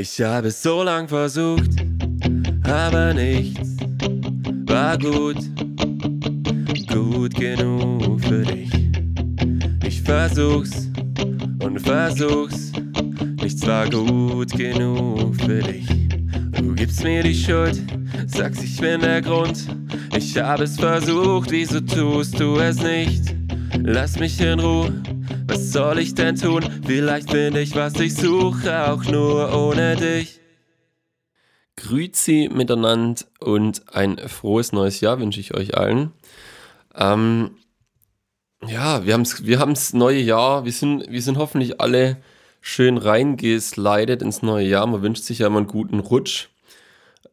Ich habe so lang versucht, aber nichts war gut, gut genug für dich. Ich versuch's und versuch's, nichts war gut genug für dich. Du gibst mir die Schuld, sagst ich bin der Grund. Ich habe es versucht, wieso tust du es nicht? Lass mich in Ruhe, was soll ich denn tun? Vielleicht finde ich, was ich suche, auch nur ohne dich. Grüezi miteinander und ein frohes neues Jahr wünsche ich euch allen. Ähm, ja, wir haben wir haben's neue Jahr. Wir sind, wir sind hoffentlich alle schön reingeslidet ins neue Jahr. Man wünscht sich ja immer einen guten Rutsch.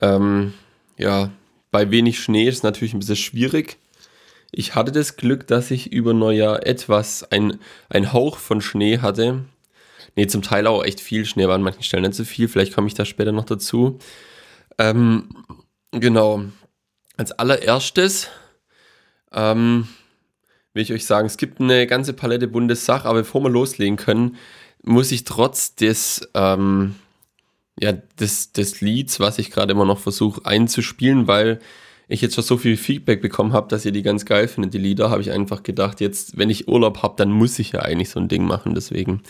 Ähm, ja, bei wenig Schnee ist es natürlich ein bisschen schwierig. Ich hatte das Glück, dass ich über Neujahr etwas, ein, ein Hauch von Schnee hatte. Ne, zum Teil auch echt viel Schnee, war an manchen Stellen nicht so viel. Vielleicht komme ich da später noch dazu. Ähm, genau. Als allererstes ähm, will ich euch sagen, es gibt eine ganze Palette bunte Sachen, aber bevor wir loslegen können, muss ich trotz des, ähm, ja, des, des Lieds, was ich gerade immer noch versuche einzuspielen, weil ich jetzt schon so viel Feedback bekommen habe, dass ihr die ganz geil findet, die Lieder, habe ich einfach gedacht, jetzt, wenn ich Urlaub habe, dann muss ich ja eigentlich so ein Ding machen, deswegen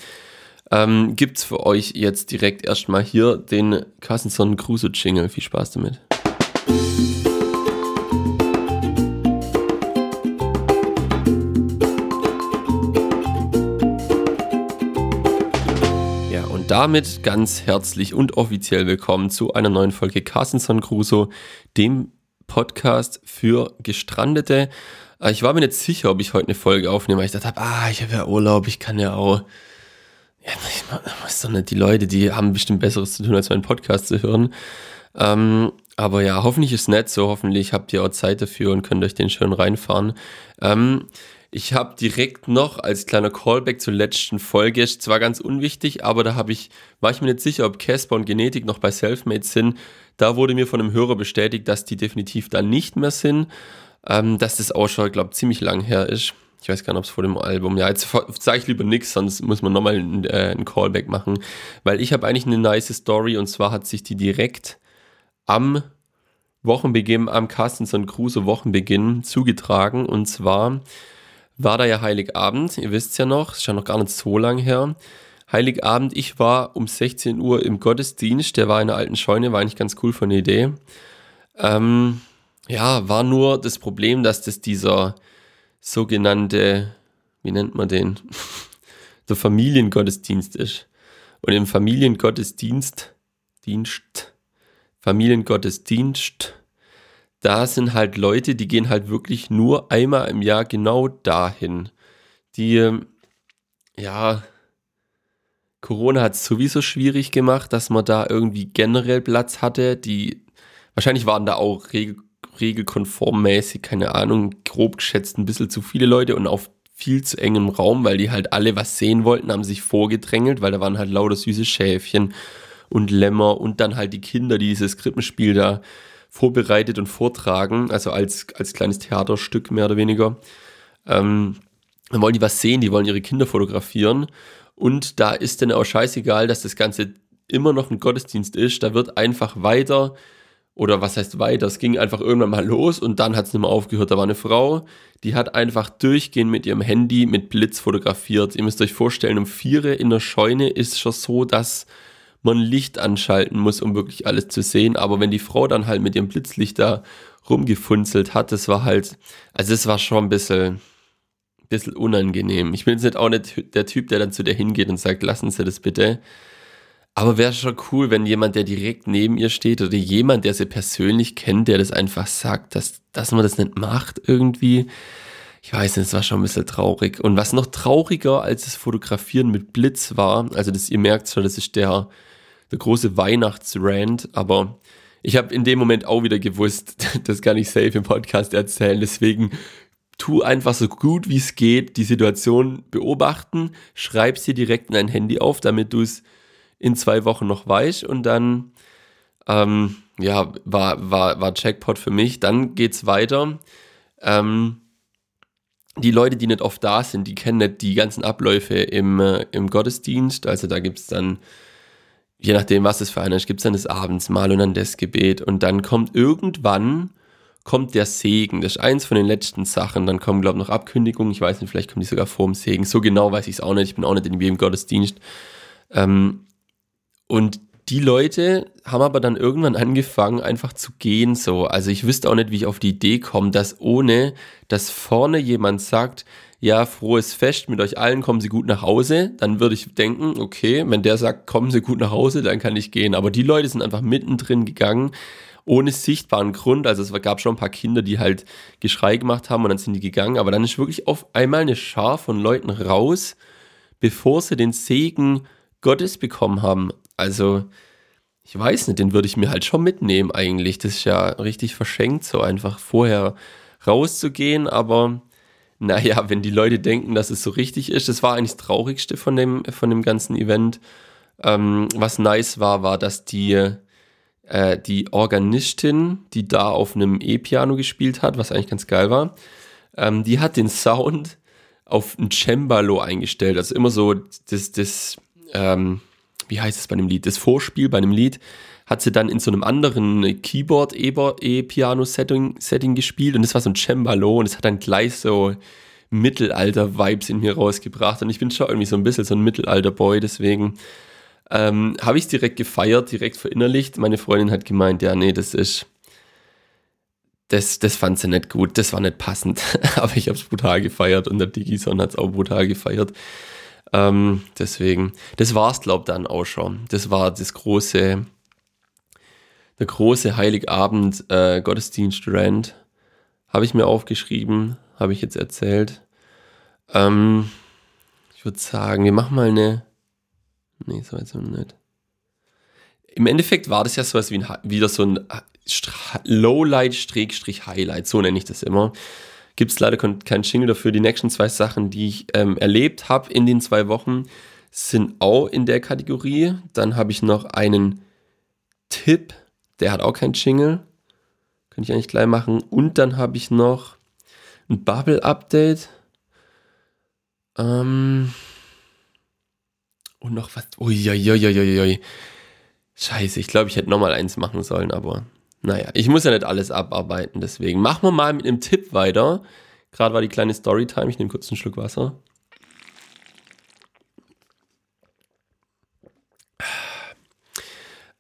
ähm, gibt es für euch jetzt direkt erstmal hier den Kassenson Crusoe Jingle. Viel Spaß damit. Ja, und damit ganz herzlich und offiziell willkommen zu einer neuen Folge Carstenson Crusoe, dem Podcast für Gestrandete. Äh, ich war mir nicht sicher, ob ich heute eine Folge aufnehme, weil ich dachte, ah, ich habe ja Urlaub, ich kann ja auch ja, ich weiß doch nicht, die Leute, die haben bestimmt Besseres zu tun, als meinen Podcast zu hören. Ähm, aber ja, hoffentlich ist es nett so. Hoffentlich habt ihr auch Zeit dafür und könnt euch den schön reinfahren. Ähm, ich habe direkt noch als kleiner Callback zur letzten Folge, zwar ganz unwichtig, aber da habe ich, war ich mir nicht sicher, ob Casper und Genetik noch bei Selfmade sind. Da wurde mir von einem Hörer bestätigt, dass die definitiv da nicht mehr sind. Ähm, dass das auch schon, glaube ich, ziemlich lang her ist. Ich weiß gar nicht, ob es vor dem Album. Ja, jetzt sage ich lieber nichts, sonst muss man nochmal ein, äh, ein Callback machen. Weil ich habe eigentlich eine nice Story und zwar hat sich die direkt am Wochenbeginn, am Carstenson Crusoe Wochenbeginn zugetragen. Und zwar war da ja Heiligabend, ihr wisst ja noch, ist ja noch gar nicht so lang her. Heiligabend, ich war um 16 Uhr im Gottesdienst, der war in der alten Scheune, war eigentlich ganz cool von der Idee. Ähm, ja, war nur das Problem, dass das dieser sogenannte, wie nennt man den, der Familiengottesdienst ist. Und im Familiengottesdienst, Dienst, Familiengottesdienst, da sind halt Leute, die gehen halt wirklich nur einmal im Jahr genau dahin. Die, ja, Corona hat es sowieso schwierig gemacht, dass man da irgendwie generell Platz hatte. Die, wahrscheinlich waren da auch Regel, regelkonformmäßig, keine Ahnung, grob geschätzt ein bisschen zu viele Leute und auf viel zu engem Raum, weil die halt alle was sehen wollten, haben sich vorgedrängelt, weil da waren halt lauter süße Schäfchen und Lämmer und dann halt die Kinder, die dieses Krippenspiel da vorbereitet und vortragen, also als, als kleines Theaterstück mehr oder weniger. Ähm, dann wollen die was sehen, die wollen ihre Kinder fotografieren und da ist dann auch scheißegal, dass das Ganze immer noch ein Gottesdienst ist, da wird einfach weiter oder was heißt weiter, es ging einfach irgendwann mal los und dann hat es nicht mehr aufgehört. Da war eine Frau, die hat einfach durchgehend mit ihrem Handy mit Blitz fotografiert. Ihr müsst euch vorstellen, um vier in der Scheune ist schon so, dass man Licht anschalten muss, um wirklich alles zu sehen. Aber wenn die Frau dann halt mit ihrem Blitzlicht da rumgefunzelt hat, das war halt, also es war schon ein bisschen, bisschen unangenehm. Ich bin jetzt nicht auch nicht der Typ, der dann zu der hingeht und sagt, lassen Sie das bitte. Aber wäre schon cool, wenn jemand, der direkt neben ihr steht oder jemand, der sie persönlich kennt, der das einfach sagt, dass, dass man das nicht macht irgendwie. Ich weiß nicht, es war schon ein bisschen traurig. Und was noch trauriger als das Fotografieren mit Blitz war, also das, ihr merkt schon, das ist der, der große Weihnachtsrand, aber ich habe in dem Moment auch wieder gewusst, das kann ich safe im Podcast erzählen. Deswegen tu einfach so gut wie es geht die Situation beobachten, schreib sie direkt in dein Handy auf, damit du es in zwei Wochen noch weich und dann ähm, ja, war, war, war Jackpot für mich. Dann geht's weiter. Ähm, die Leute, die nicht oft da sind, die kennen nicht die ganzen Abläufe im, äh, im Gottesdienst. Also da gibt es dann je nachdem, was es für einer ist, gibt es dann des Abends mal und dann das Gebet und dann kommt irgendwann kommt der Segen. Das ist eins von den letzten Sachen. Dann kommen, glaube ich, noch Abkündigungen. Ich weiß nicht, vielleicht kommen die sogar vor dem Segen. So genau weiß ich es auch nicht. Ich bin auch nicht in jedem Gottesdienst. Ähm, und die Leute haben aber dann irgendwann angefangen, einfach zu gehen so. Also ich wüsste auch nicht, wie ich auf die Idee komme, dass ohne, dass vorne jemand sagt, ja, frohes Fest mit euch allen, kommen Sie gut nach Hause, dann würde ich denken, okay, wenn der sagt, kommen Sie gut nach Hause, dann kann ich gehen. Aber die Leute sind einfach mittendrin gegangen, ohne sichtbaren Grund. Also es gab schon ein paar Kinder, die halt Geschrei gemacht haben und dann sind die gegangen. Aber dann ist wirklich auf einmal eine Schar von Leuten raus, bevor sie den Segen Gottes bekommen haben. Also ich weiß nicht, den würde ich mir halt schon mitnehmen eigentlich. Das ist ja richtig verschenkt, so einfach vorher rauszugehen, aber naja, wenn die Leute denken, dass es so richtig ist, das war eigentlich das Traurigste von dem, von dem ganzen Event. Ähm, was nice war, war, dass die, äh, die Organistin, die da auf einem E-Piano gespielt hat, was eigentlich ganz geil war, ähm, die hat den Sound auf ein Cembalo eingestellt. Also immer so das, das ähm, wie heißt es bei dem Lied, das Vorspiel bei einem Lied hat sie dann in so einem anderen Keyboard-E-Piano-Setting Setting gespielt und das war so ein Cembalo und es hat dann gleich so Mittelalter-Vibes in mir rausgebracht und ich bin schon irgendwie so ein bisschen so ein Mittelalter-Boy, deswegen ähm, habe ich es direkt gefeiert, direkt verinnerlicht. Meine Freundin hat gemeint, ja, nee, das ist, das, das fand sie nicht gut, das war nicht passend, aber ich habe es brutal gefeiert und der Digison hat es auch brutal gefeiert. Ähm, deswegen, das war es, glaube ich, dann auch schon. Das war das große, der große Heiligabend äh, Gottesdienst Rand. Habe ich mir aufgeschrieben, habe ich jetzt erzählt. Ähm, ich würde sagen, wir machen mal eine. Nee, so jetzt nicht. Im Endeffekt war das ja sowas wie ein, wieder so ein Lowlight-Highlight, so nenne ich das immer. Gibt es leider keinen Jingle dafür. Die nächsten zwei Sachen, die ich ähm, erlebt habe in den zwei Wochen, sind auch in der Kategorie. Dann habe ich noch einen Tipp der hat auch kein Jingle. Könnte ich eigentlich gleich machen. Und dann habe ich noch ein Bubble-Update. Ähm. Und noch was. Uiuiuiui. Scheiße, ich glaube, ich hätte nochmal eins machen sollen, aber naja, ich muss ja nicht alles abarbeiten, deswegen. Machen wir mal mit einem Tipp weiter. Gerade war die kleine Storytime. Ich nehme kurz einen Schluck Wasser.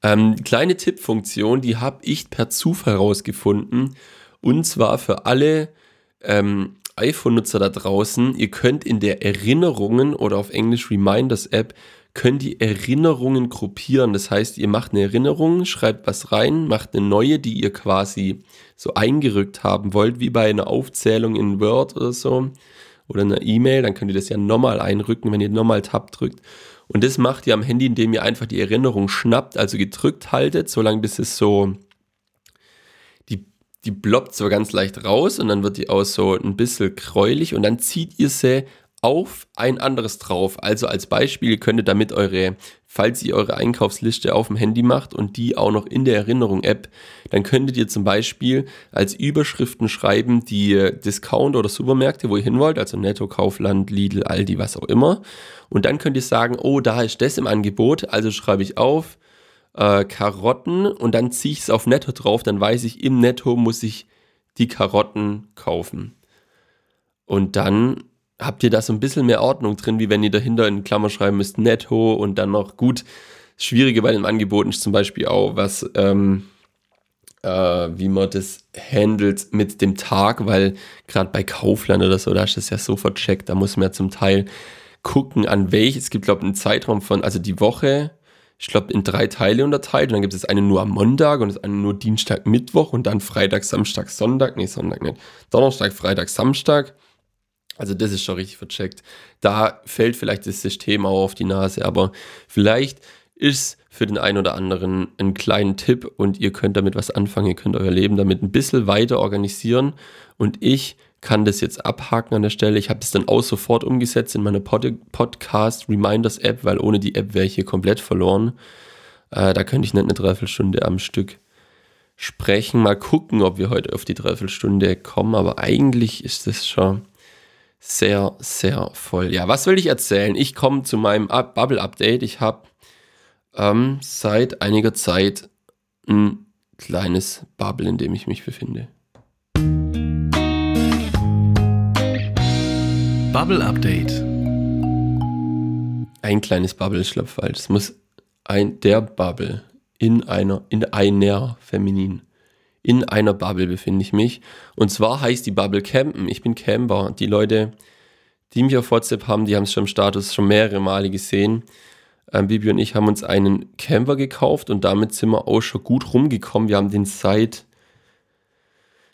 Ähm, kleine Tippfunktion, die habe ich per Zufall rausgefunden. Und zwar für alle ähm, iPhone-Nutzer da draußen. Ihr könnt in der Erinnerungen oder auf Englisch Reminders App könnt die Erinnerungen gruppieren. Das heißt, ihr macht eine Erinnerung, schreibt was rein, macht eine neue, die ihr quasi so eingerückt haben wollt, wie bei einer Aufzählung in Word oder so oder einer E-Mail. Dann könnt ihr das ja nochmal einrücken, wenn ihr nochmal Tab drückt. Und das macht ihr am Handy, indem ihr einfach die Erinnerung schnappt, also gedrückt haltet, solange bis es so, die, die ploppt so ganz leicht raus und dann wird die auch so ein bisschen gräulich und dann zieht ihr sie auf ein anderes drauf. Also als Beispiel, ihr könntet damit eure, falls ihr eure Einkaufsliste auf dem Handy macht und die auch noch in der Erinnerung-App, dann könntet ihr zum Beispiel als Überschriften schreiben die Discount- oder Supermärkte, wo ihr hin wollt, also Netto, Kaufland, Lidl, Aldi, was auch immer. Und dann könnt ihr sagen, oh, da ist das im Angebot, also schreibe ich auf äh, Karotten und dann ziehe ich es auf Netto drauf, dann weiß ich, im Netto muss ich die Karotten kaufen. Und dann habt ihr da so ein bisschen mehr Ordnung drin, wie wenn ihr dahinter in Klammer schreiben müsst, netto und dann noch gut. Das Schwierige bei den Angeboten ist zum Beispiel auch, was, ähm, äh, wie man das handelt mit dem Tag, weil gerade bei Kaufland oder so, da ist das ja so vercheckt, da muss man ja zum Teil gucken, an welches, es gibt, glaube ich, einen Zeitraum von, also die Woche, ich glaube, in drei Teile unterteilt. Und dann gibt es eine nur am Montag und das eine nur Dienstag, Mittwoch und dann Freitag, Samstag, Sonntag. Nee, Sonntag nicht. Donnerstag, Freitag, Samstag. Also das ist schon richtig vercheckt. Da fällt vielleicht das System auch auf die Nase, aber vielleicht ist für den einen oder anderen ein kleiner Tipp und ihr könnt damit was anfangen, ihr könnt euer Leben damit ein bisschen weiter organisieren und ich kann das jetzt abhaken an der Stelle. Ich habe es dann auch sofort umgesetzt in meine Pod Podcast Reminders App, weil ohne die App wäre ich hier komplett verloren. Äh, da könnte ich nicht eine Dreiviertelstunde am Stück sprechen. Mal gucken, ob wir heute auf die Dreiviertelstunde kommen, aber eigentlich ist das schon sehr, sehr voll. Ja, was will ich erzählen? Ich komme zu meinem Bubble-Update. Ich habe ähm, seit einiger Zeit ein kleines Bubble, in dem ich mich befinde. Bubble Update. Ein kleines Bubble ist falsch. Es muss ein der Bubble in einer in einer feminin in einer Bubble befinde ich mich und zwar heißt die Bubble Campen. Ich bin Camper. Die Leute, die mich auf WhatsApp haben, die haben es schon im Status schon mehrere Male gesehen. Ähm, Bibi und ich haben uns einen Camper gekauft und damit sind wir auch schon gut rumgekommen. Wir haben den seit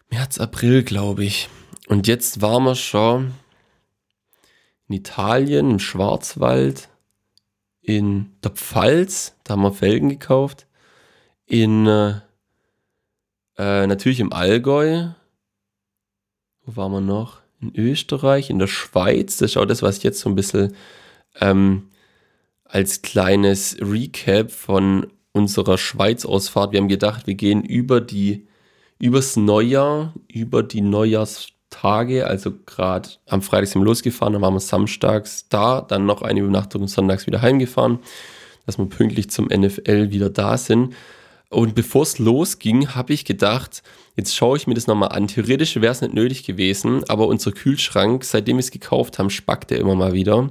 März, April, glaube ich. Und jetzt waren wir schon in Italien, im Schwarzwald, in der Pfalz, da haben wir Felgen gekauft, in äh, natürlich im Allgäu, wo waren wir noch? In Österreich, in der Schweiz, das ist auch das, was ich jetzt so ein bisschen ähm, als kleines Recap von unserer Schweiz-Ausfahrt. Wir haben gedacht, wir gehen über die, übers Neujahr, über die Neujahrs Tage, also gerade am Freitag sind wir losgefahren, dann waren wir samstags da, dann noch eine Übernachtung und sonntags wieder heimgefahren, dass wir pünktlich zum NFL wieder da sind. Und bevor es losging, habe ich gedacht, jetzt schaue ich mir das nochmal an. Theoretisch wäre es nicht nötig gewesen, aber unser Kühlschrank, seitdem wir es gekauft haben, spackt er immer mal wieder.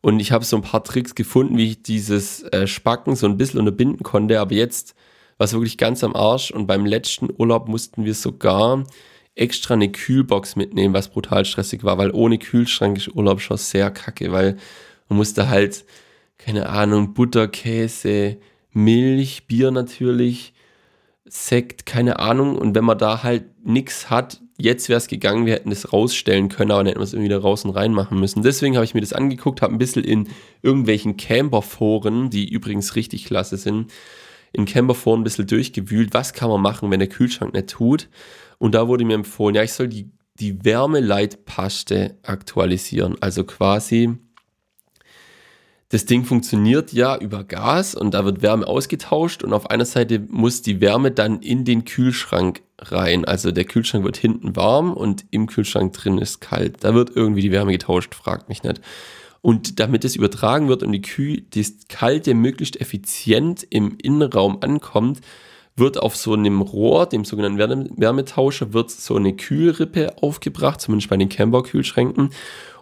Und ich habe so ein paar Tricks gefunden, wie ich dieses äh, Spacken so ein bisschen unterbinden konnte. Aber jetzt war es wirklich ganz am Arsch. Und beim letzten Urlaub mussten wir sogar extra eine Kühlbox mitnehmen, was brutal stressig war, weil ohne Kühlschrank ist Urlaub schon sehr kacke, weil man musste halt, keine Ahnung, Butter, Käse, Milch, Bier natürlich, Sekt, keine Ahnung. Und wenn man da halt nichts hat, jetzt wäre es gegangen, wir hätten das rausstellen können, aber dann hätten wir es irgendwie da raus und rein machen müssen. Deswegen habe ich mir das angeguckt, habe ein bisschen in irgendwelchen Camperforen, die übrigens richtig klasse sind, in Camperforen ein bisschen durchgewühlt, was kann man machen, wenn der Kühlschrank nicht tut. Und da wurde mir empfohlen, ja, ich soll die, die Wärmeleitpaste aktualisieren. Also quasi, das Ding funktioniert ja über Gas und da wird Wärme ausgetauscht und auf einer Seite muss die Wärme dann in den Kühlschrank rein. Also der Kühlschrank wird hinten warm und im Kühlschrank drin ist kalt. Da wird irgendwie die Wärme getauscht, fragt mich nicht. Und damit es übertragen wird und die Kühl, das Kalte möglichst effizient im Innenraum ankommt, wird auf so einem Rohr, dem sogenannten Wärmetauscher, wird so eine Kühlrippe aufgebracht, zumindest bei den Camper-Kühlschränken.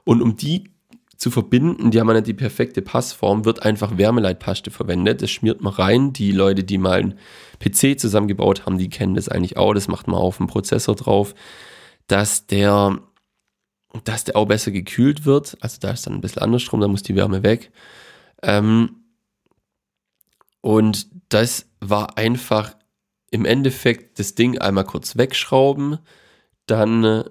Und um die zu verbinden, die haben ja die perfekte Passform, wird einfach Wärmeleitpaste verwendet. Das schmiert man rein. Die Leute, die mal einen PC zusammengebaut haben, die kennen das eigentlich auch. Das macht man auf dem Prozessor drauf, dass der, dass der auch besser gekühlt wird. Also da ist dann ein bisschen anders drum, da muss die Wärme weg. Ähm, und das war einfach im Endeffekt das Ding einmal kurz wegschrauben, dann äh,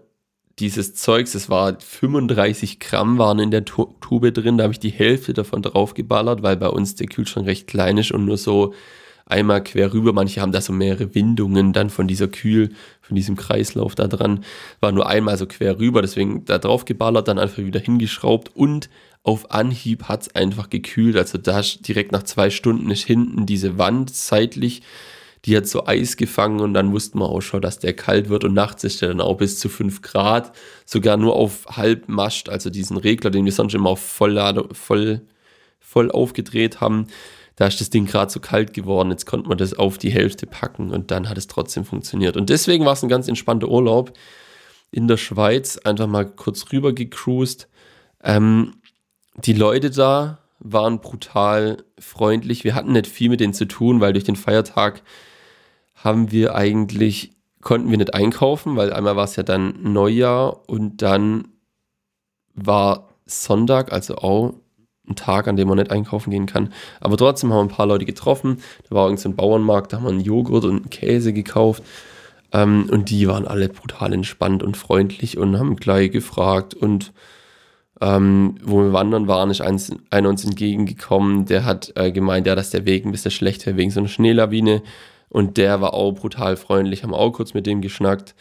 dieses Zeugs, es war 35 Gramm waren in der Tube drin, da habe ich die Hälfte davon draufgeballert, weil bei uns der Kühlschrank recht klein ist und nur so einmal quer rüber. Manche haben da so mehrere Windungen dann von dieser Kühl, von diesem Kreislauf da dran. War nur einmal so quer rüber, deswegen da drauf geballert, dann einfach wieder hingeschraubt und auf Anhieb hat es einfach gekühlt. Also da direkt nach zwei Stunden ist hinten diese Wand seitlich die hat so Eis gefangen und dann wussten wir auch schon, dass der kalt wird und nachts ist der dann auch bis zu 5 Grad, sogar nur auf Halbmascht, also diesen Regler, den wir sonst immer auf Volllade, voll, voll aufgedreht haben. Da ist das Ding gerade so kalt geworden, jetzt konnte man das auf die Hälfte packen und dann hat es trotzdem funktioniert. Und deswegen war es ein ganz entspannter Urlaub in der Schweiz, einfach mal kurz rüber gecruised. Ähm, die Leute da waren brutal freundlich. Wir hatten nicht viel mit denen zu tun, weil durch den Feiertag haben wir eigentlich, konnten wir nicht einkaufen, weil einmal war es ja dann Neujahr und dann war Sonntag, also auch ein Tag, an dem man nicht einkaufen gehen kann. Aber trotzdem haben wir ein paar Leute getroffen. Da war irgendein Bauernmarkt, da haben wir einen Joghurt und einen Käse gekauft. Ähm, und die waren alle brutal entspannt und freundlich und haben gleich gefragt. Und ähm, wo wir wandern waren, ist eins, einer uns entgegengekommen, der hat äh, gemeint, ja, dass der Weg ein bisschen schlecht wäre wegen so einer Schneelawine. Und der war auch brutal freundlich, haben auch kurz mit dem geschnackt.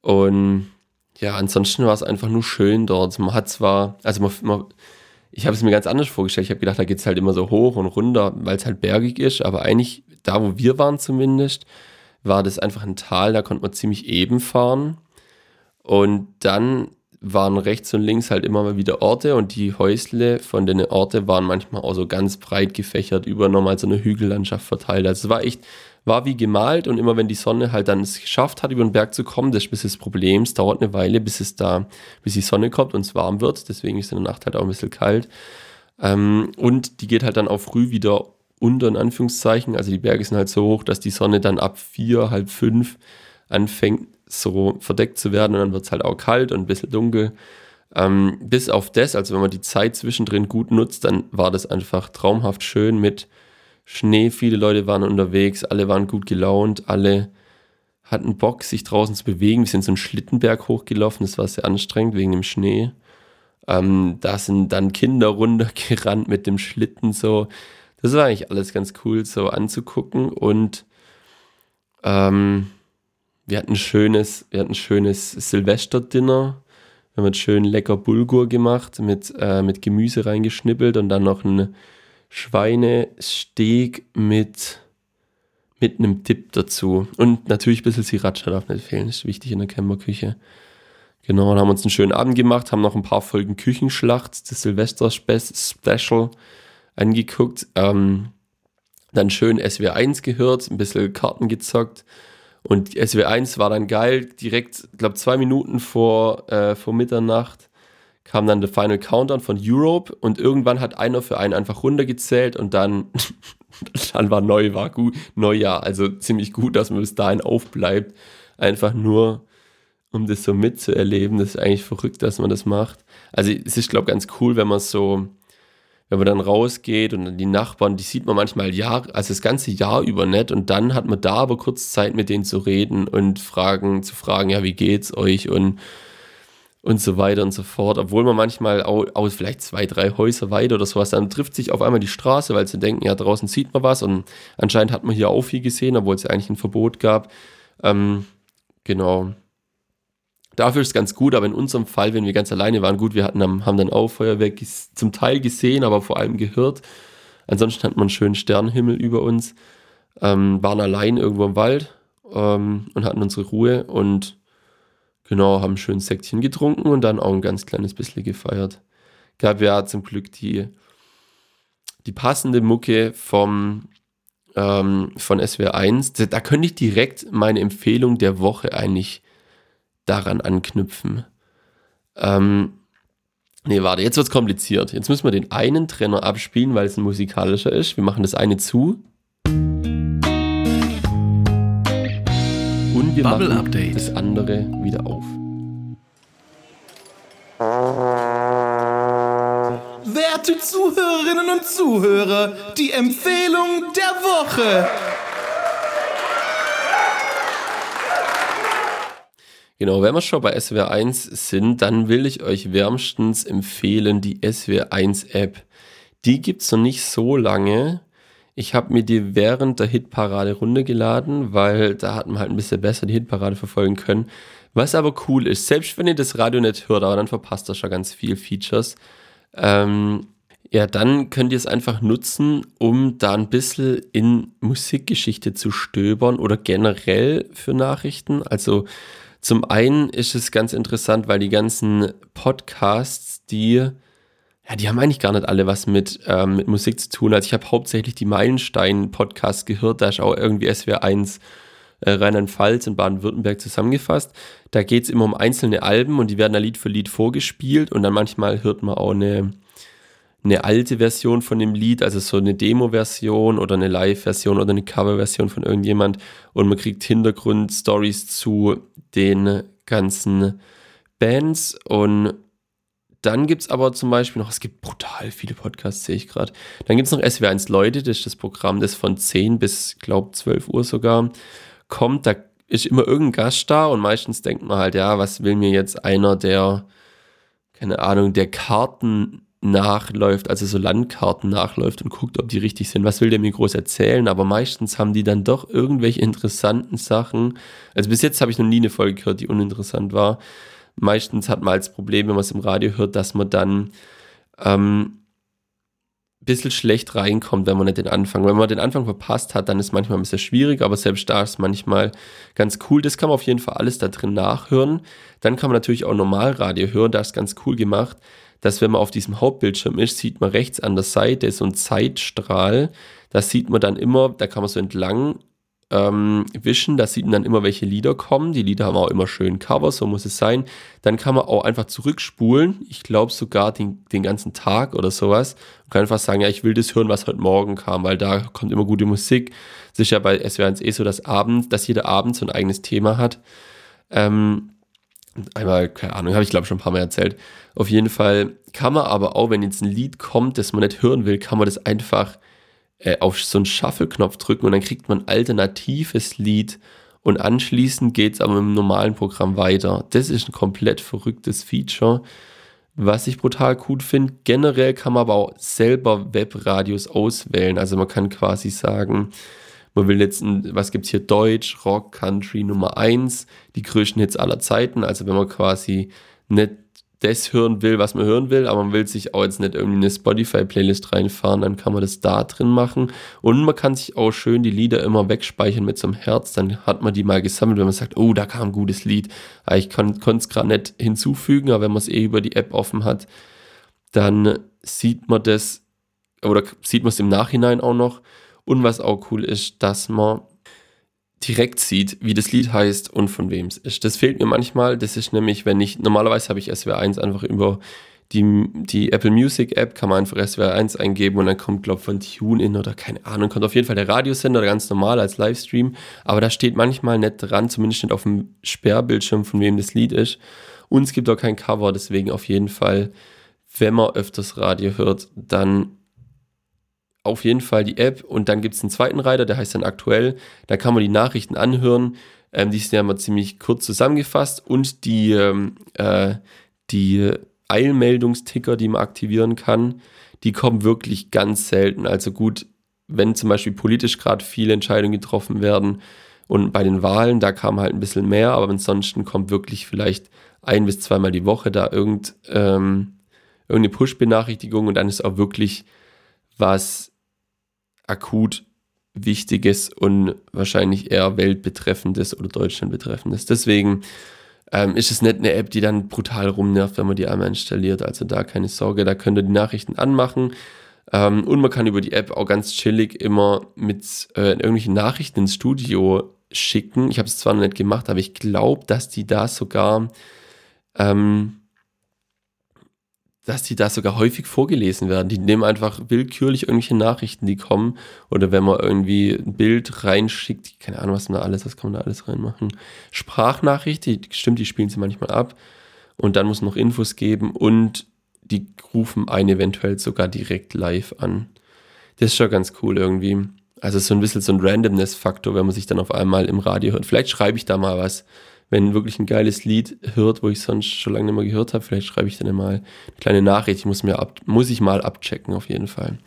Und ja, ansonsten war es einfach nur schön dort. Man hat zwar, also man, man ich habe es mir ganz anders vorgestellt. Ich habe gedacht, da geht es halt immer so hoch und runter, weil es halt bergig ist. Aber eigentlich, da wo wir waren zumindest, war das einfach ein Tal, da konnte man ziemlich eben fahren. Und dann waren rechts und links halt immer mal wieder Orte und die Häusle von den Orte waren manchmal auch so ganz breit gefächert über nochmal so eine Hügellandschaft verteilt. Also es war echt, war wie gemalt und immer wenn die Sonne halt dann es geschafft hat, über den Berg zu kommen, das ist das Problem. Es dauert eine Weile, bis es da, bis die Sonne kommt und es warm wird. Deswegen ist in der Nacht halt auch ein bisschen kalt. Ähm, und die geht halt dann auch früh wieder unter, in Anführungszeichen. Also die Berge sind halt so hoch, dass die Sonne dann ab vier, halb fünf anfängt so verdeckt zu werden und dann wird es halt auch kalt und ein bisschen dunkel. Ähm, bis auf das, also wenn man die Zeit zwischendrin gut nutzt, dann war das einfach traumhaft schön mit Schnee. Viele Leute waren unterwegs, alle waren gut gelaunt, alle hatten Bock, sich draußen zu bewegen. Wir sind so einen Schlittenberg hochgelaufen, das war sehr anstrengend wegen dem Schnee. Ähm, da sind dann Kinder runtergerannt mit dem Schlitten so. Das war eigentlich alles ganz cool so anzugucken und ähm, wir hatten ein schönes, wir hatten ein schönes Silvester-Dinner. Wir haben schön lecker Bulgur gemacht, mit, äh, mit Gemüse reingeschnippelt und dann noch ein Schweinesteak mit, mit einem Dip dazu. Und natürlich ein bisschen Sriracha darf nicht fehlen, das ist wichtig in der Camperküche. Genau, und haben uns einen schönen Abend gemacht, haben noch ein paar Folgen Küchenschlacht, das Silvester-Special angeguckt. Ähm, dann schön SW1 gehört, ein bisschen Karten gezockt und SW1 war dann geil, direkt, ich glaube, zwei Minuten vor, äh, vor Mitternacht kam dann der Final Countdown von Europe und irgendwann hat einer für einen einfach runtergezählt und dann, dann war neu, war gut, Neujahr. Also ziemlich gut, dass man bis dahin aufbleibt. Einfach nur, um das so mitzuerleben. Das ist eigentlich verrückt, dass man das macht. Also es ist, glaube ich, ganz cool, wenn man so wenn man dann rausgeht und dann die Nachbarn, die sieht man manchmal Jahr, also das ganze Jahr über nicht und dann hat man da aber kurz Zeit mit denen zu reden und fragen, zu fragen, ja, wie geht's euch und und so weiter und so fort, obwohl man manchmal aus vielleicht zwei, drei Häuser weiter oder sowas, dann trifft sich auf einmal die Straße, weil sie denken, ja, draußen sieht man was und anscheinend hat man hier auch viel gesehen, obwohl es ja eigentlich ein Verbot gab. Ähm, genau. Dafür ist es ganz gut, aber in unserem Fall, wenn wir ganz alleine waren, gut, wir hatten, haben dann auch Feuerwerk zum Teil gesehen, aber vor allem gehört. Ansonsten hat man einen schönen Sternenhimmel über uns, ähm, waren allein irgendwo im Wald ähm, und hatten unsere Ruhe und genau, haben ein schönes Säckchen getrunken und dann auch ein ganz kleines bisschen gefeiert. Gab ja zum Glück die, die passende Mucke vom, ähm, von SWR1. Da, da könnte ich direkt meine Empfehlung der Woche eigentlich daran anknüpfen. Ähm, nee, warte, jetzt wird es kompliziert. Jetzt müssen wir den einen Trenner abspielen, weil es ein musikalischer ist. Wir machen das eine zu. Und wir Bubble machen Update. das andere wieder auf. Werte Zuhörerinnen und Zuhörer, die Empfehlung der Woche. Genau, wenn wir schon bei SWR1 sind, dann will ich euch wärmstens empfehlen die SWR1-App. Die gibt es noch nicht so lange. Ich habe mir die während der Hitparade runtergeladen, weil da hat man halt ein bisschen besser die Hitparade verfolgen können. Was aber cool ist, selbst wenn ihr das Radio nicht hört, aber dann verpasst ihr schon ganz viel Features. Ähm, ja, dann könnt ihr es einfach nutzen, um da ein bisschen in Musikgeschichte zu stöbern oder generell für Nachrichten. Also zum einen ist es ganz interessant, weil die ganzen Podcasts, die, ja, die haben eigentlich gar nicht alle was mit, ähm, mit Musik zu tun. Also ich habe hauptsächlich die Meilenstein-Podcasts gehört, da ist auch irgendwie SWR1 äh, Rheinland-Pfalz und Baden-Württemberg zusammengefasst. Da geht es immer um einzelne Alben und die werden da Lied für Lied vorgespielt und dann manchmal hört man auch eine, eine alte Version von dem Lied, also so eine Demo-Version oder eine Live-Version oder eine Cover-Version von irgendjemand und man kriegt Hintergrundstories zu den ganzen Bands und dann gibt es aber zum Beispiel noch, es gibt brutal viele Podcasts, sehe ich gerade. Dann gibt es noch SW1 Leute, das ist das Programm, das von 10 bis, glaube 12 Uhr sogar kommt. Da ist immer irgendein Gast da und meistens denkt man halt, ja, was will mir jetzt einer, der, keine Ahnung, der Karten nachläuft, also so Landkarten nachläuft und guckt, ob die richtig sind. Was will der mir groß erzählen? Aber meistens haben die dann doch irgendwelche interessanten Sachen. Also bis jetzt habe ich noch nie eine Folge gehört, die uninteressant war. Meistens hat man als Problem, wenn man es im Radio hört, dass man dann ähm, bisschen schlecht reinkommt, wenn man nicht den Anfang. Wenn man den Anfang verpasst hat, dann ist es manchmal ein bisschen schwierig, aber selbst da ist manchmal ganz cool. Das kann man auf jeden Fall alles da drin nachhören. Dann kann man natürlich auch Normalradio hören, da ist ganz cool gemacht, dass wenn man auf diesem Hauptbildschirm ist, sieht man rechts an der Seite so ein Zeitstrahl. Das sieht man dann immer, da kann man so entlang ähm, wischen, da sieht man dann immer, welche Lieder kommen. Die Lieder haben auch immer schön Cover, so muss es sein. Dann kann man auch einfach zurückspulen, ich glaube sogar den, den ganzen Tag oder sowas. Und kann einfach sagen, ja, ich will das hören, was heute Morgen kam, weil da kommt immer gute Musik. Ist ja bei SWR1 eh so, dass, Abend, dass jeder Abend so ein eigenes Thema hat. Ähm, einmal, keine Ahnung, habe ich glaube schon ein paar Mal erzählt. Auf jeden Fall kann man aber auch, wenn jetzt ein Lied kommt, das man nicht hören will, kann man das einfach äh, auf so einen Shuffle-Knopf drücken und dann kriegt man ein alternatives Lied und anschließend geht es aber im normalen Programm weiter. Das ist ein komplett verrücktes Feature, was ich brutal gut finde. Generell kann man aber auch selber Webradios auswählen. Also man kann quasi sagen, man will jetzt, ein, was gibt es hier, Deutsch, Rock, Country Nummer 1, die größten Hits aller Zeiten. Also wenn man quasi nicht das hören will, was man hören will, aber man will sich auch jetzt nicht irgendwie eine Spotify-Playlist reinfahren, dann kann man das da drin machen. Und man kann sich auch schön die Lieder immer wegspeichern mit so einem Herz. Dann hat man die mal gesammelt, wenn man sagt, oh, da kam ein gutes Lied. Ich konnte es gerade nicht hinzufügen, aber wenn man es eh über die App offen hat, dann sieht man das oder sieht man es im Nachhinein auch noch. Und was auch cool ist, dass man direkt sieht, wie das Lied heißt und von wem es ist. Das fehlt mir manchmal. Das ist nämlich, wenn ich, normalerweise habe ich SWR1 einfach über die, die Apple Music App, kann man einfach SWR1 eingeben und dann kommt, glaube ich, von TuneIn oder keine Ahnung, kommt auf jeden Fall der Radiosender ganz normal als Livestream. Aber da steht manchmal nicht dran, zumindest nicht auf dem Sperrbildschirm, von wem das Lied ist. Und es gibt auch kein Cover, deswegen auf jeden Fall, wenn man öfters Radio hört, dann auf jeden Fall die App und dann gibt es einen zweiten Reiter, der heißt dann aktuell. Da kann man die Nachrichten anhören. Ähm, die sind ja mal ziemlich kurz zusammengefasst und die, ähm, äh, die Eilmeldungsticker, die man aktivieren kann, die kommen wirklich ganz selten. Also gut, wenn zum Beispiel politisch gerade viele Entscheidungen getroffen werden und bei den Wahlen, da kam halt ein bisschen mehr, aber ansonsten kommt wirklich vielleicht ein bis zweimal die Woche da irgend, ähm, irgendeine Push-Benachrichtigung und dann ist auch wirklich was akut Wichtiges und wahrscheinlich eher weltbetreffendes oder Deutschland betreffendes. Deswegen ähm, ist es nicht eine App, die dann brutal rumnervt, wenn man die einmal installiert. Also da keine Sorge, da könnt ihr die Nachrichten anmachen. Ähm, und man kann über die App auch ganz chillig immer mit äh, irgendwelchen Nachrichten ins Studio schicken. Ich habe es zwar noch nicht gemacht, aber ich glaube, dass die da sogar ähm, dass die da sogar häufig vorgelesen werden. Die nehmen einfach willkürlich irgendwelche Nachrichten, die kommen. Oder wenn man irgendwie ein Bild reinschickt, keine Ahnung, was man da alles, was kann man da alles reinmachen. Sprachnachricht, die, stimmt, die spielen sie manchmal ab. Und dann muss noch Infos geben und die rufen einen eventuell sogar direkt live an. Das ist schon ganz cool irgendwie. Also so ein bisschen so ein Randomness-Faktor, wenn man sich dann auf einmal im Radio hört. Vielleicht schreibe ich da mal was wenn wirklich ein geiles Lied hört, wo ich sonst schon lange nicht mehr gehört habe, vielleicht schreibe ich dann mal eine kleine Nachricht. Ich muss mir ab, muss ich mal abchecken auf jeden Fall.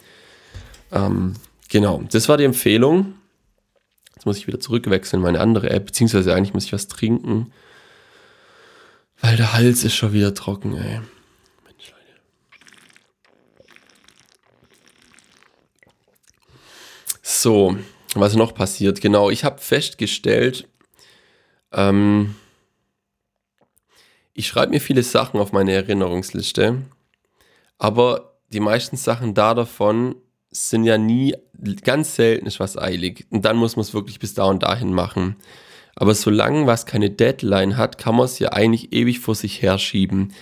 Ähm, genau, das war die Empfehlung. Jetzt muss ich wieder zurückwechseln in meine andere App, beziehungsweise eigentlich muss ich was trinken, weil der Hals ist schon wieder trocken, ey. Mensch, Leute. So, was noch passiert? Genau, ich habe festgestellt, ähm, ich schreibe mir viele Sachen auf meine Erinnerungsliste, aber die meisten Sachen da davon sind ja nie, ganz selten ist was eilig. Und dann muss man es wirklich bis da und dahin machen. Aber solange was keine Deadline hat, kann man es ja eigentlich ewig vor sich herschieben.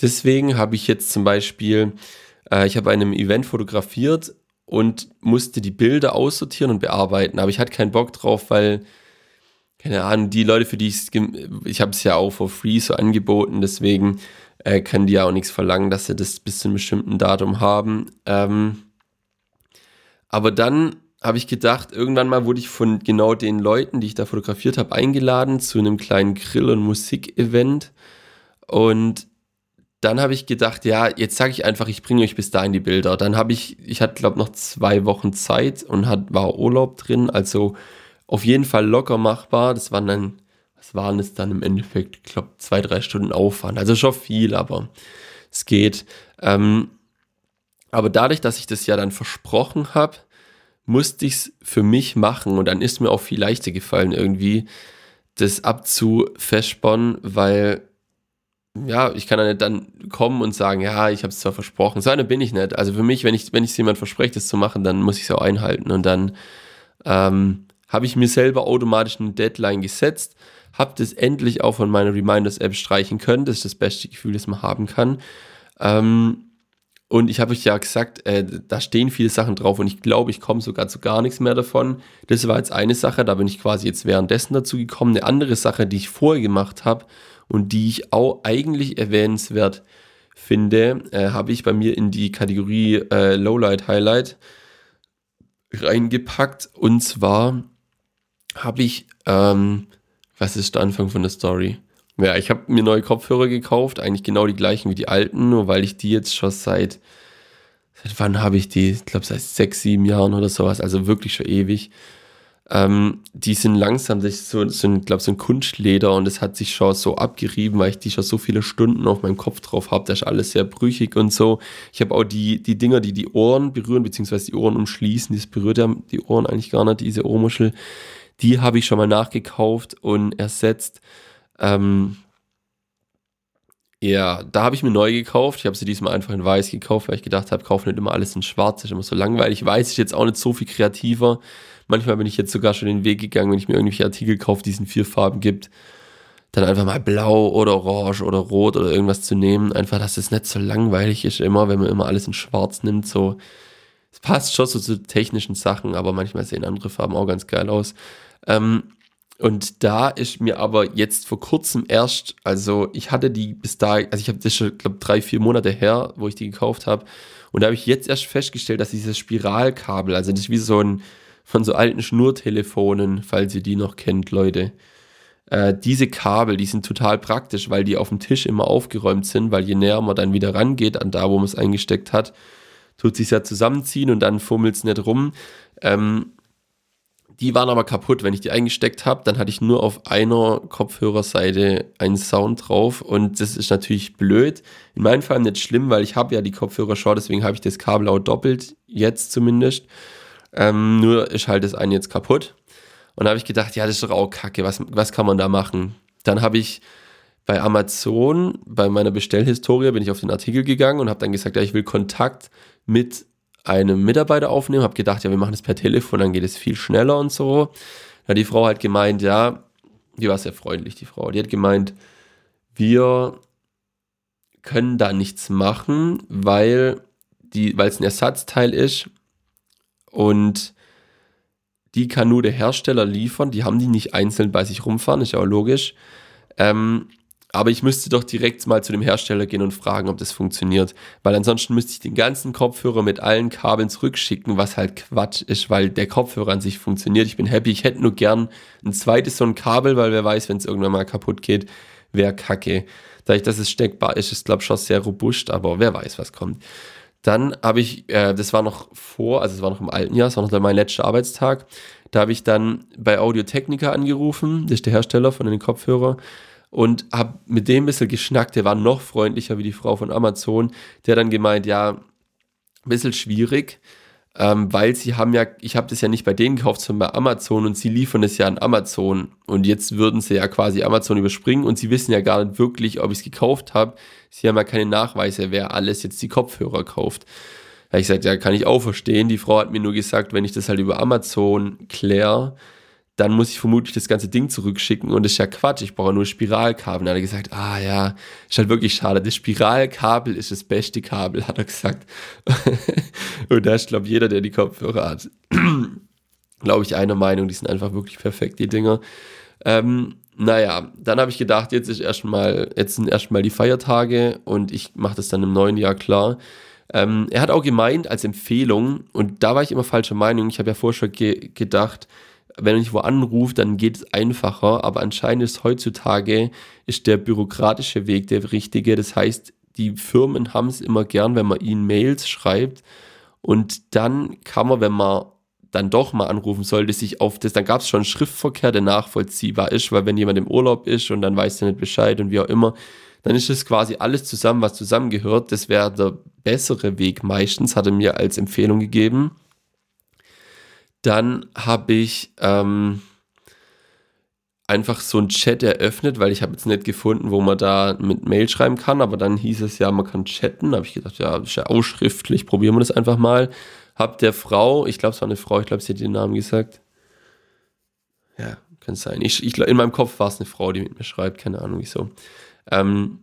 Deswegen habe ich jetzt zum Beispiel, äh, ich habe einem Event fotografiert und musste die Bilder aussortieren und bearbeiten. Aber ich hatte keinen Bock drauf, weil keine Ahnung, die Leute, für die ich ich habe es ja auch for free so angeboten, deswegen äh, können die ja auch nichts verlangen, dass sie das bis zu einem bestimmten Datum haben. Ähm, aber dann habe ich gedacht, irgendwann mal wurde ich von genau den Leuten, die ich da fotografiert habe, eingeladen zu einem kleinen Grill- und Musikevent. Und dann habe ich gedacht, ja, jetzt sage ich einfach, ich bringe euch bis dahin die Bilder. Dann habe ich, ich hatte glaube noch zwei Wochen Zeit und hat, war Urlaub drin, also auf jeden Fall locker machbar. Das waren dann, was waren es dann im Endeffekt? Ich glaube, zwei, drei Stunden Aufwand. Also schon viel, aber es geht. Ähm, Aber dadurch, dass ich das ja dann versprochen habe, musste ich es für mich machen und dann ist mir auch viel leichter gefallen, irgendwie das abzufespern, weil ja, ich kann nicht dann kommen und sagen, ja, ich habe es zwar versprochen. So einer bin ich nicht. Also für mich, wenn ich wenn ich es jemand verspreche, das zu machen, dann muss ich es auch einhalten und dann ähm, habe ich mir selber automatisch eine Deadline gesetzt, habe das endlich auch von meiner Reminders-App streichen können. Das ist das beste Gefühl, das man haben kann. Ähm, und ich habe euch ja gesagt, äh, da stehen viele Sachen drauf und ich glaube, ich komme sogar zu gar nichts mehr davon. Das war jetzt eine Sache, da bin ich quasi jetzt währenddessen dazu gekommen. Eine andere Sache, die ich vorher gemacht habe und die ich auch eigentlich erwähnenswert finde, äh, habe ich bei mir in die Kategorie äh, Lowlight Highlight reingepackt. Und zwar habe ich, ähm, was ist der Anfang von der Story? Ja, ich habe mir neue Kopfhörer gekauft, eigentlich genau die gleichen wie die alten, nur weil ich die jetzt schon seit, seit wann habe ich die? Ich glaube seit sechs, sieben Jahren oder sowas, also wirklich schon ewig. Ähm, die sind langsam, das ist so, sind, glaube so ein Kunstleder und es hat sich schon so abgerieben, weil ich die schon so viele Stunden auf meinem Kopf drauf habe. Das ist alles sehr brüchig und so. Ich habe auch die, die Dinger, die die Ohren berühren, beziehungsweise die Ohren umschließen, das berührt ja die Ohren eigentlich gar nicht, diese Ohrmuschel. Die habe ich schon mal nachgekauft und ersetzt. Ähm, ja, da habe ich mir neu gekauft. Ich habe sie diesmal einfach in weiß gekauft, weil ich gedacht habe, kaufe nicht immer alles in schwarz, ist immer so langweilig. Weiß ich jetzt auch nicht so viel kreativer. Manchmal bin ich jetzt sogar schon den Weg gegangen, wenn ich mir irgendwelche Artikel kaufe, die es in vier Farben gibt, dann einfach mal blau oder orange oder rot oder irgendwas zu nehmen. Einfach, dass es nicht so langweilig ist immer, wenn man immer alles in schwarz nimmt. So, es passt schon so zu technischen Sachen, aber manchmal sehen andere Farben auch ganz geil aus. Ähm, und da ist mir aber jetzt vor kurzem erst, also ich hatte die bis da, also ich habe das schon, glaube drei, vier Monate her, wo ich die gekauft habe. Und da habe ich jetzt erst festgestellt, dass dieses Spiralkabel, also das ist wie so ein von so alten Schnurtelefonen, falls ihr die noch kennt, Leute. Äh, diese Kabel, die sind total praktisch, weil die auf dem Tisch immer aufgeräumt sind, weil je näher man dann wieder rangeht an da, wo man es eingesteckt hat, tut sich ja zusammenziehen und dann fummelt es nicht rum. Ähm, die waren aber kaputt. Wenn ich die eingesteckt habe, dann hatte ich nur auf einer Kopfhörerseite einen Sound drauf und das ist natürlich blöd. In meinem Fall nicht schlimm, weil ich habe ja die Kopfhörer schon, deswegen habe ich das Kabel auch doppelt, jetzt zumindest. Ähm, nur ist halt das eine jetzt kaputt. Und da habe ich gedacht, ja, das ist doch auch kacke, was, was kann man da machen? Dann habe ich bei Amazon, bei meiner Bestellhistorie, bin ich auf den Artikel gegangen und habe dann gesagt, ja, ich will Kontakt mit einem Mitarbeiter aufnehmen, habe gedacht, ja, wir machen das per Telefon, dann geht es viel schneller und so. Da hat die Frau halt gemeint, ja, die war sehr freundlich, die Frau. Die hat gemeint, wir können da nichts machen, weil es ein Ersatzteil ist und die kann nur der Hersteller liefern. Die haben die nicht einzeln bei sich rumfahren, ist ja auch logisch. Ähm, aber ich müsste doch direkt mal zu dem Hersteller gehen und fragen, ob das funktioniert. Weil ansonsten müsste ich den ganzen Kopfhörer mit allen Kabeln zurückschicken, was halt Quatsch ist, weil der Kopfhörer an sich funktioniert. Ich bin happy. Ich hätte nur gern ein zweites so ein Kabel, weil wer weiß, wenn es irgendwann mal kaputt geht, wäre kacke. Dadurch, dass es steckbar ist, ist glaube ich schon sehr robust, aber wer weiß, was kommt. Dann habe ich, äh, das war noch vor, also es war noch im alten Jahr, es war noch mein letzter Arbeitstag. Da habe ich dann bei Audio Technica angerufen, das ist der Hersteller von den Kopfhörern, und habe mit dem ein bisschen geschnackt. Der war noch freundlicher wie die Frau von Amazon. Der hat dann gemeint, ja, ein bisschen schwierig ähm, weil sie haben ja, ich habe das ja nicht bei denen gekauft, sondern bei Amazon und sie liefern es ja an Amazon und jetzt würden sie ja quasi Amazon überspringen und sie wissen ja gar nicht wirklich, ob ich es gekauft habe. Sie haben ja keine Nachweise, wer alles jetzt die Kopfhörer kauft. Da ich gesagt, ja, kann ich auch verstehen. Die Frau hat mir nur gesagt, wenn ich das halt über Amazon kläre, dann muss ich vermutlich das ganze Ding zurückschicken und das ist ja Quatsch, ich brauche nur Spiralkabel. Dann hat er gesagt, ah ja, ist halt wirklich schade. Das Spiralkabel ist das beste Kabel, hat er gesagt. und da ist, glaube ich, jeder, der die Kopfhörer hat, glaube ich, einer Meinung, die sind einfach wirklich perfekt, die Dinger. Ähm, naja, dann habe ich gedacht, jetzt ist erstmal, jetzt sind erstmal die Feiertage und ich mache das dann im neuen Jahr klar. Ähm, er hat auch gemeint als Empfehlung, und da war ich immer falscher Meinung, ich habe ja vorher schon ge gedacht, wenn ich wo anruft, dann geht es einfacher, aber anscheinend ist heutzutage ist der bürokratische Weg der richtige. Das heißt, die Firmen haben es immer gern, wenn man ihnen Mails schreibt und dann kann man, wenn man dann doch mal anrufen sollte, sich auf das, dann gab es schon Schriftverkehr, der nachvollziehbar ist, weil wenn jemand im Urlaub ist und dann weiß er nicht Bescheid und wie auch immer, dann ist es quasi alles zusammen, was zusammengehört. Das wäre der bessere Weg meistens, hat er mir als Empfehlung gegeben. Dann habe ich ähm, einfach so einen Chat eröffnet, weil ich habe jetzt nicht gefunden, wo man da mit Mail schreiben kann, aber dann hieß es ja, man kann chatten. Da habe ich gedacht, ja, ist ja ausschriftlich, probieren wir das einfach mal. Hab der Frau, ich glaube, es war eine Frau, ich glaube, sie hat den Namen gesagt. Ja, kann sein. Ich, ich, in meinem Kopf war es eine Frau, die mit mir schreibt, keine Ahnung wieso. Ähm,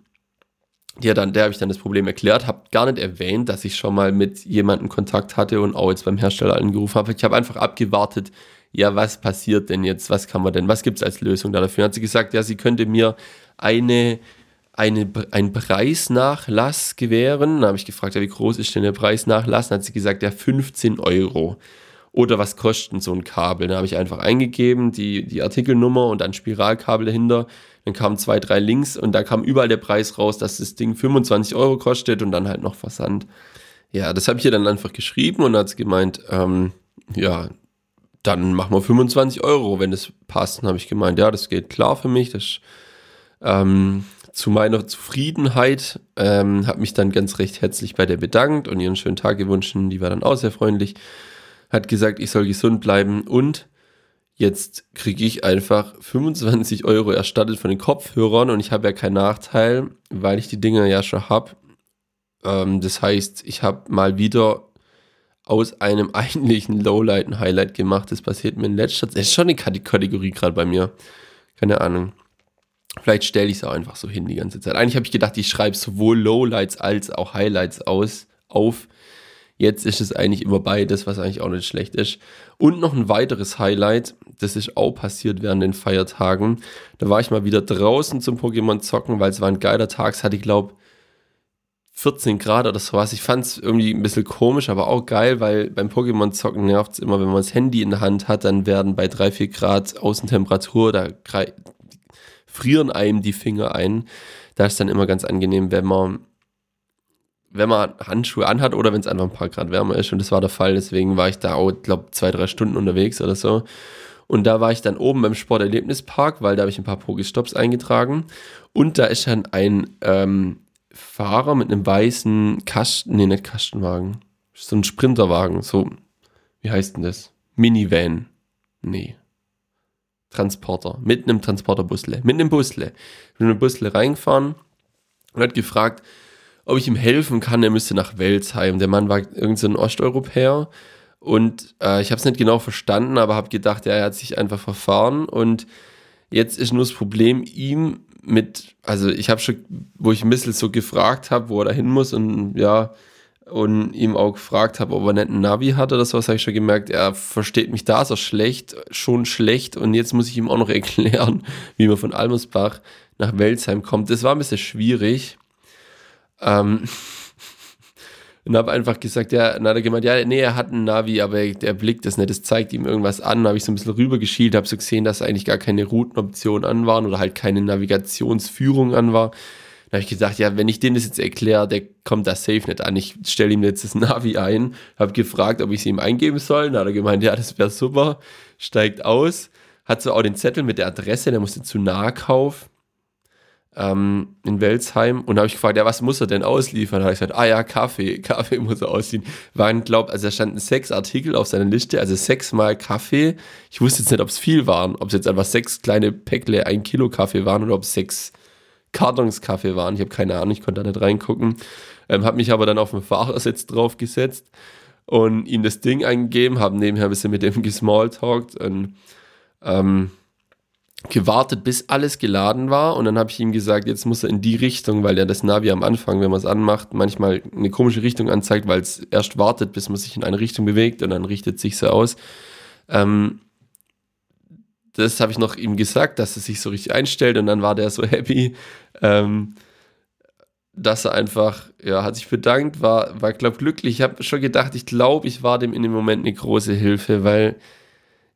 ja, dann, der habe ich dann das Problem erklärt, habe gar nicht erwähnt, dass ich schon mal mit jemandem Kontakt hatte und auch jetzt beim Hersteller angerufen habe. Ich habe einfach abgewartet, ja, was passiert denn jetzt? Was kann man denn, was gibt es als Lösung da dafür? Hat sie gesagt, ja, sie könnte mir eine, eine, einen Preisnachlass gewähren. Dann habe ich gefragt, ja, wie groß ist denn der Preisnachlass? Dann hat sie gesagt, ja, 15 Euro. Oder was kostet so ein Kabel? Dann habe ich einfach eingegeben, die, die Artikelnummer und dann Spiralkabel dahinter. Dann kamen zwei, drei Links und da kam überall der Preis raus, dass das Ding 25 Euro kostet und dann halt noch Versand. Ja, das habe ich ihr dann einfach geschrieben und hat gemeint, ähm, ja, dann machen wir 25 Euro, wenn das passt. Dann habe ich gemeint, ja, das geht klar für mich. Das ähm, zu meiner Zufriedenheit ähm, habe mich dann ganz recht herzlich bei der bedankt und ihren schönen Tag gewünscht. Die war dann auch sehr freundlich hat gesagt, ich soll gesund bleiben und jetzt kriege ich einfach 25 Euro erstattet von den Kopfhörern und ich habe ja keinen Nachteil, weil ich die Dinger ja schon habe. Ähm, das heißt, ich habe mal wieder aus einem eigentlichen Lowlight ein Highlight gemacht. Das passiert mir in letzter Zeit. Ist schon eine Kategorie gerade bei mir. Keine Ahnung. Vielleicht stelle ich es auch einfach so hin die ganze Zeit. Eigentlich habe ich gedacht, ich schreibe sowohl Lowlights als auch Highlights aus, auf. Jetzt ist es eigentlich immer beides, was eigentlich auch nicht schlecht ist. Und noch ein weiteres Highlight, das ist auch passiert während den Feiertagen. Da war ich mal wieder draußen zum Pokémon zocken, weil es war ein geiler Tag. Es hatte, ich glaube, 14 Grad oder sowas. Ich fand es irgendwie ein bisschen komisch, aber auch geil, weil beim Pokémon zocken nervt es immer, wenn man das Handy in der Hand hat, dann werden bei 3, 4 Grad Außentemperatur, da frieren einem die Finger ein. Da ist dann immer ganz angenehm, wenn man wenn man Handschuhe anhat oder wenn es einfach ein paar Grad wärmer ist. Und das war der Fall. Deswegen war ich da auch, glaube zwei, drei Stunden unterwegs oder so. Und da war ich dann oben beim Sporterlebnispark, weil da habe ich ein paar Pokestops eingetragen. Und da ist dann ein ähm, Fahrer mit einem weißen Kasten, nee, nicht Kastenwagen, so ein Sprinterwagen, so, wie heißt denn das? Minivan. Nee. Transporter. Mit einem Transporterbusle. Mit einem Busle. Mit einem Busle reingefahren und hat gefragt, ob ich ihm helfen kann. Er müsste nach Welsheim. Der Mann war irgendein so Osteuropäer. Und äh, ich habe es nicht genau verstanden, aber habe gedacht, ja, er hat sich einfach verfahren. Und jetzt ist nur das Problem, ihm mit, also ich habe schon, wo ich ein bisschen so gefragt habe, wo er da hin muss und ja, und ihm auch gefragt habe, ob er nicht einen Navi hat oder sowas, habe ich schon gemerkt, er versteht mich da so schlecht, schon schlecht und jetzt muss ich ihm auch noch erklären, wie man von Almersbach nach Welsheim kommt. Das war ein bisschen schwierig. Ähm, und habe einfach gesagt, ja, dann hat er gemeint, ja, nee, er hat einen Navi, aber der blickt das nicht, das zeigt ihm irgendwas an. habe ich so ein bisschen rübergeschielt, habe so gesehen, dass eigentlich gar keine Routenoption an waren oder halt keine Navigationsführung an war. Dann habe ich gesagt, ja, wenn ich dem das jetzt erkläre, der kommt da safe nicht an. Ich stelle ihm jetzt das Navi ein, habe gefragt, ob ich es ihm eingeben soll. Dann hat er gemeint, ja, das wäre super, steigt aus, hat so auch den Zettel mit der Adresse, der musste zu Nahkauf ähm, in Welsheim und habe ich gefragt, ja, was muss er denn ausliefern? Da habe ich gesagt, ah ja, Kaffee, Kaffee muss er ausziehen. Waren, glaub, also da standen sechs Artikel auf seiner Liste, also sechsmal Kaffee. Ich wusste jetzt nicht, ob es viel waren, ob es jetzt einfach sechs kleine Päckle, ein Kilo Kaffee waren oder ob es sechs Kartons Kaffee waren. Ich habe keine Ahnung, ich konnte da nicht reingucken. Ähm, habe mich aber dann auf den Fahrersitz draufgesetzt und ihm das Ding eingegeben, habe nebenher ein bisschen mit dem gesmalltalkt und ähm, gewartet, bis alles geladen war und dann habe ich ihm gesagt, jetzt muss er in die Richtung, weil er das Navi am Anfang, wenn man es anmacht, manchmal eine komische Richtung anzeigt, weil es erst wartet, bis man sich in eine Richtung bewegt und dann richtet sich so aus. Ähm, das habe ich noch ihm gesagt, dass es sich so richtig einstellt und dann war der so happy, ähm, dass er einfach, ja, hat sich bedankt, war, war glaube glücklich. Ich habe schon gedacht, ich glaube, ich war dem in dem Moment eine große Hilfe, weil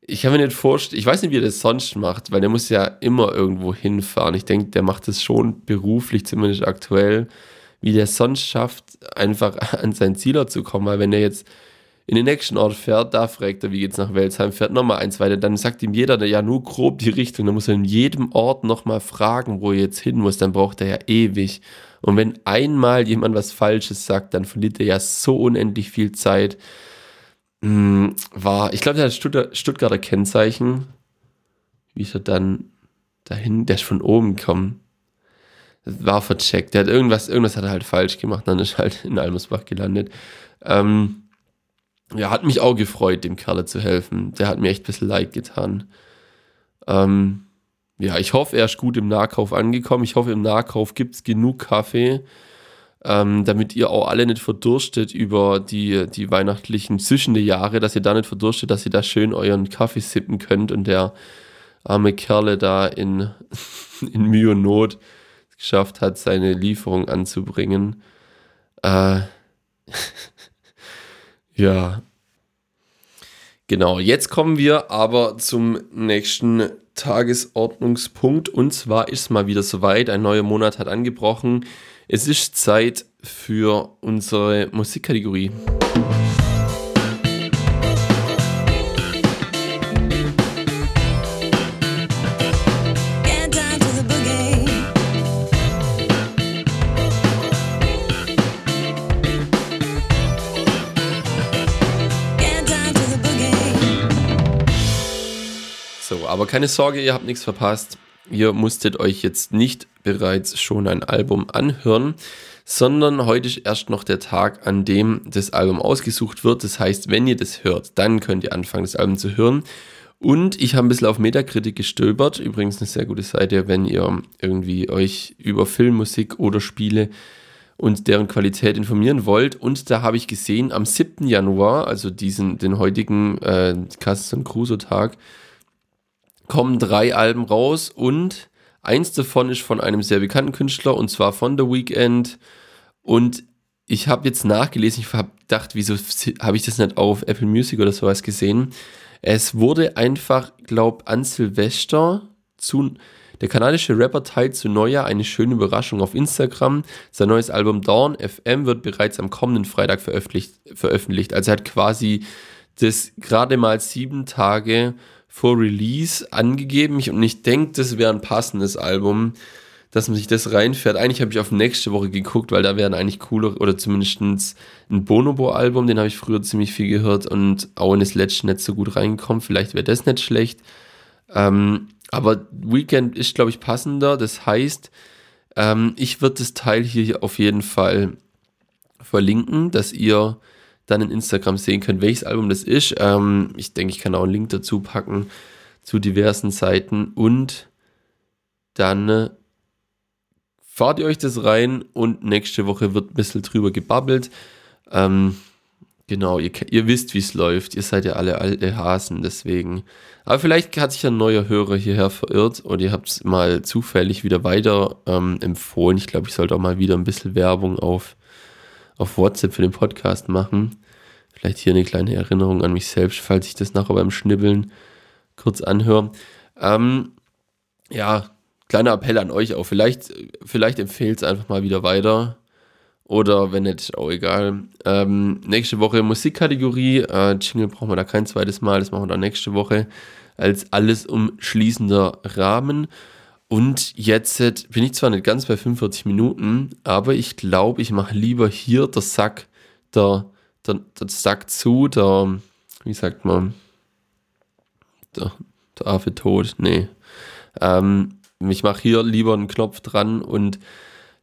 ich kann mir nicht vorstellen, ich weiß nicht, wie er das sonst macht, weil der muss ja immer irgendwo hinfahren. Ich denke, der macht das schon beruflich, zumindest aktuell, wie der sonst schafft, einfach an sein Ziel zu kommen. Weil wenn er jetzt in den nächsten Ort fährt, da fragt er, wie geht's nach Welsheim, fährt nochmal eins weiter, dann sagt ihm jeder ja nur grob die Richtung, dann muss er in jedem Ort nochmal fragen, wo er jetzt hin muss, dann braucht er ja ewig. Und wenn einmal jemand was Falsches sagt, dann verliert er ja so unendlich viel Zeit. Hm, war, ich glaube, der hat Stuttgart, Stuttgarter Kennzeichen. Wie ist er dann dahin? Der ist von oben gekommen. War vercheckt. Der hat irgendwas, irgendwas hat er halt falsch gemacht, dann ist er halt in Almersbach gelandet. Ähm, ja, hat mich auch gefreut, dem Kerle zu helfen. Der hat mir echt ein bisschen leid getan. Ähm, ja, ich hoffe, er ist gut im Nahkauf angekommen. Ich hoffe, im Nahkauf gibt es genug Kaffee, ähm, damit ihr auch alle nicht verdurstet über die, die weihnachtlichen zwischende Jahre, dass ihr da nicht verdurstet, dass ihr da schön euren Kaffee sippen könnt und der arme Kerle da in, in Mühe und Not geschafft hat, seine Lieferung anzubringen. Äh, ja. Genau, jetzt kommen wir aber zum nächsten Tagesordnungspunkt. Und zwar ist mal wieder soweit. Ein neuer Monat hat angebrochen. Es ist Zeit für unsere Musikkategorie. aber keine Sorge, ihr habt nichts verpasst. Ihr musstet euch jetzt nicht bereits schon ein Album anhören, sondern heute ist erst noch der Tag, an dem das Album ausgesucht wird. Das heißt, wenn ihr das hört, dann könnt ihr anfangen, das Album zu hören. Und ich habe ein bisschen auf Metakritik gestöbert. Übrigens eine sehr gute Seite, wenn ihr irgendwie euch über Filmmusik oder Spiele und deren Qualität informieren wollt. Und da habe ich gesehen, am 7. Januar, also diesen, den heutigen äh, Cassis Crusoe Tag, kommen drei Alben raus und eins davon ist von einem sehr bekannten Künstler und zwar von The Weeknd. Und ich habe jetzt nachgelesen, ich habe gedacht, wieso habe ich das nicht auf Apple Music oder sowas gesehen? Es wurde einfach, glaub, an Silvester zu. Der kanadische Rapper teilt zu Neujahr eine schöne Überraschung auf Instagram. Sein neues Album Dawn FM wird bereits am kommenden Freitag veröffentlicht. veröffentlicht. Also er hat quasi das gerade mal sieben Tage vor Release angegeben. und ich denke, das wäre ein passendes Album, dass man sich das reinfährt. Eigentlich habe ich auf nächste Woche geguckt, weil da wären eigentlich cooler, oder zumindest ein Bonobo-Album, den habe ich früher ziemlich viel gehört und auch in das letzte nicht so gut reingekommen. Vielleicht wäre das nicht schlecht. Ähm, aber Weekend ist, glaube ich, passender. Das heißt, ähm, ich würde das Teil hier auf jeden Fall verlinken, dass ihr dann in Instagram sehen könnt, welches Album das ist. Ähm, ich denke, ich kann auch einen Link dazu packen zu diversen Seiten und dann äh, fahrt ihr euch das rein und nächste Woche wird ein bisschen drüber gebabbelt. Ähm, genau, ihr, ihr wisst, wie es läuft. Ihr seid ja alle alte Hasen, deswegen. Aber vielleicht hat sich ein neuer Hörer hierher verirrt und ihr habt es mal zufällig wieder weiter ähm, empfohlen. Ich glaube, ich sollte auch mal wieder ein bisschen Werbung auf auf WhatsApp für den Podcast machen. Vielleicht hier eine kleine Erinnerung an mich selbst, falls ich das nachher beim Schnibbeln kurz anhöre. Ähm, ja, kleiner Appell an euch auch. Vielleicht, vielleicht empfehlt es einfach mal wieder weiter. Oder wenn nicht, auch egal. Ähm, nächste Woche Musikkategorie. Äh, Jingle brauchen wir da kein zweites Mal. Das machen wir dann nächste Woche als alles umschließender Rahmen. Und jetzt bin ich zwar nicht ganz bei 45 Minuten, aber ich glaube, ich mache lieber hier der Sack, der, der, der Sack zu, der, wie sagt man, der, der Affe tot, nee. Ähm, ich mache hier lieber einen Knopf dran und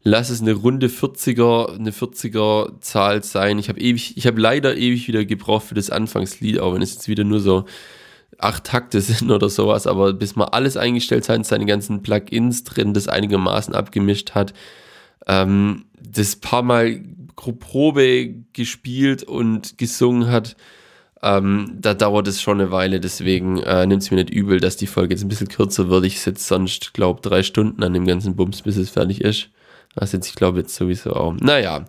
lass es eine runde 40er, eine 40er Zahl sein. Ich habe ewig, ich habe leider ewig wieder gebraucht für das Anfangslied, auch wenn es jetzt wieder nur so acht Takte sind oder sowas, aber bis man alles eingestellt hat, seine ganzen Plugins drin, das einigermaßen abgemischt hat, ähm, das paar Mal Probe gespielt und gesungen hat, ähm, da dauert es schon eine Weile, deswegen äh, nimmt es mir nicht übel, dass die Folge jetzt ein bisschen kürzer wird. Ich sitze sonst, glaube drei Stunden an dem ganzen Bums, bis es fertig ist. Das sitze ich, glaube jetzt sowieso auch. Naja,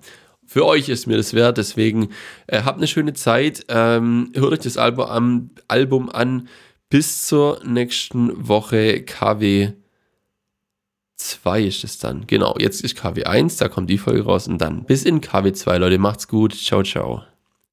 für euch ist mir das wert, deswegen äh, habt eine schöne Zeit. Ähm, hört euch das Album an, Album an. Bis zur nächsten Woche KW 2 ist es dann. Genau, jetzt ist KW 1, da kommt die Folge raus und dann bis in KW 2, Leute. Macht's gut. Ciao, ciao.